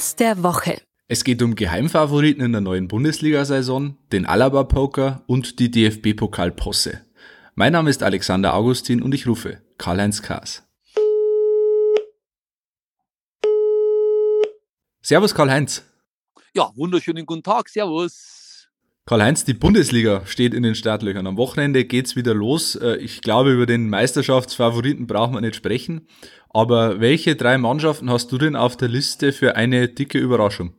Spaß der Woche. Es geht um Geheimfavoriten in der neuen Bundesliga-Saison, den Alaba-Poker und die DFB-Pokal-Posse. Mein Name ist Alexander Augustin und ich rufe Karl-Heinz Kaas. Servus Karl-Heinz. Ja, wunderschönen guten Tag, Servus. Karl-Heinz, die Bundesliga steht in den Startlöchern. Am Wochenende geht's wieder los. Äh, ich glaube, über den Meisterschaftsfavoriten brauchen wir nicht sprechen. Aber welche drei Mannschaften hast du denn auf der Liste für eine dicke Überraschung?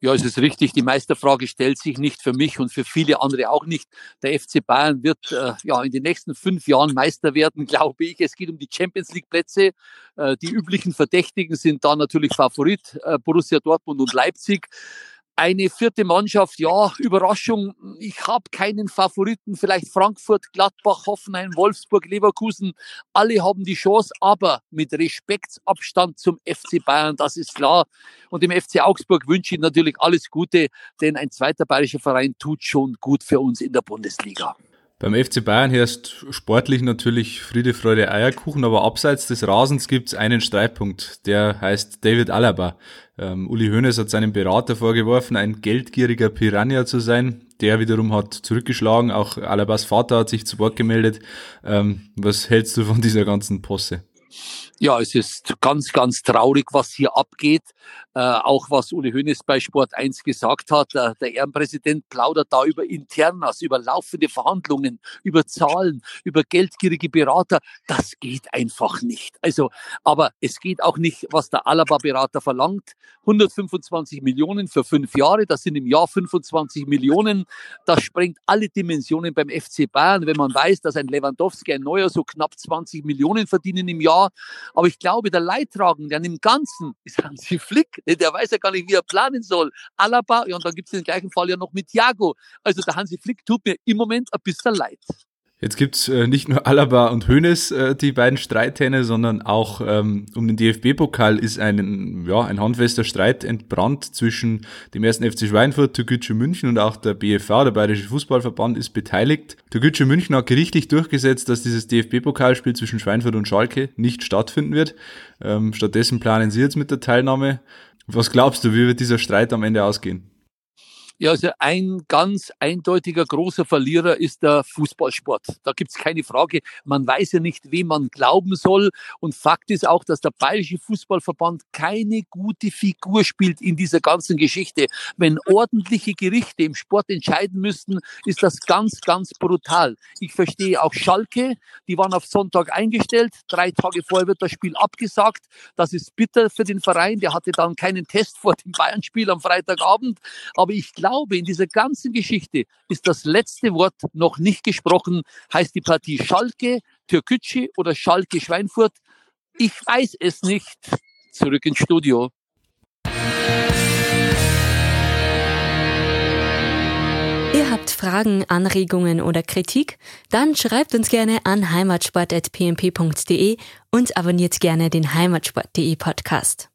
Ja, es ist richtig. Die Meisterfrage stellt sich nicht für mich und für viele andere auch nicht. Der FC Bayern wird äh, ja in den nächsten fünf Jahren Meister werden, glaube ich. Es geht um die Champions League Plätze. Äh, die üblichen Verdächtigen sind da natürlich Favorit äh, Borussia Dortmund und Leipzig. Eine vierte Mannschaft, ja, Überraschung. Ich habe keinen Favoriten. Vielleicht Frankfurt, Gladbach, Hoffenheim, Wolfsburg, Leverkusen. Alle haben die Chance, aber mit Respektsabstand zum FC Bayern, das ist klar. Und dem FC Augsburg wünsche ich natürlich alles Gute, denn ein zweiter bayerischer Verein tut schon gut für uns in der Bundesliga. Beim FC Bayern herrscht sportlich natürlich Friede, Freude, Eierkuchen, aber abseits des Rasens gibt es einen Streitpunkt, der heißt David Alaba. Ähm, Uli Hoeneß hat seinem Berater vorgeworfen, ein geldgieriger Piranha zu sein. Der wiederum hat zurückgeschlagen, auch Alabas Vater hat sich zu Wort gemeldet. Ähm, was hältst du von dieser ganzen Posse? Ja, es ist ganz, ganz traurig, was hier abgeht. Äh, auch was Uli Hoeneß bei Sport 1 gesagt hat. Äh, der Ehrenpräsident plaudert da über Internas, über laufende Verhandlungen, über Zahlen, über geldgierige Berater. Das geht einfach nicht. Also, aber es geht auch nicht, was der Alaba-Berater verlangt. 125 Millionen für fünf Jahre, das sind im Jahr 25 Millionen. Das sprengt alle Dimensionen beim FC Bayern, wenn man weiß, dass ein Lewandowski, ein Neuer so knapp 20 Millionen verdienen im Jahr. Aber ich glaube, der Leidtragende an dem Ganzen ist Hansi Flick. Der weiß ja gar nicht, wie er planen soll. Alaba, ja, und dann gibt es den gleichen Fall ja noch mit Thiago. Also der Hansi Flick tut mir im Moment ein bisschen leid. Jetzt gibt's äh, nicht nur Alaba und Hoeneß, äh, die beiden Streithähne, sondern auch ähm, um den DFB-Pokal ist ein, ja, ein handfester Streit entbrannt zwischen dem ersten FC Schweinfurt, Türkgücü München und auch der BFV, der Bayerische Fußballverband, ist beteiligt. Türkgücü München hat gerichtlich durchgesetzt, dass dieses DFB-Pokalspiel zwischen Schweinfurt und Schalke nicht stattfinden wird. Ähm, stattdessen planen sie jetzt mit der Teilnahme. Was glaubst du, wie wird dieser Streit am Ende ausgehen? Ja, also ein ganz eindeutiger großer Verlierer ist der Fußballsport. Da gibt's keine Frage. Man weiß ja nicht, wem man glauben soll. Und Fakt ist auch, dass der Bayerische Fußballverband keine gute Figur spielt in dieser ganzen Geschichte. Wenn ordentliche Gerichte im Sport entscheiden müssten, ist das ganz, ganz brutal. Ich verstehe auch Schalke, die waren auf Sonntag eingestellt. Drei Tage vorher wird das Spiel abgesagt. Das ist bitter für den Verein. Der hatte dann keinen Test vor dem Bayern-Spiel am Freitagabend. Aber ich glaube, glaube, in dieser ganzen Geschichte ist das letzte Wort noch nicht gesprochen. Heißt die Partie Schalke, Türkücü oder Schalke Schweinfurt? Ich weiß es nicht. Zurück ins Studio. Ihr habt Fragen, Anregungen oder Kritik? Dann schreibt uns gerne an heimatsport.pmp.de und abonniert gerne den heimatsport.de Podcast.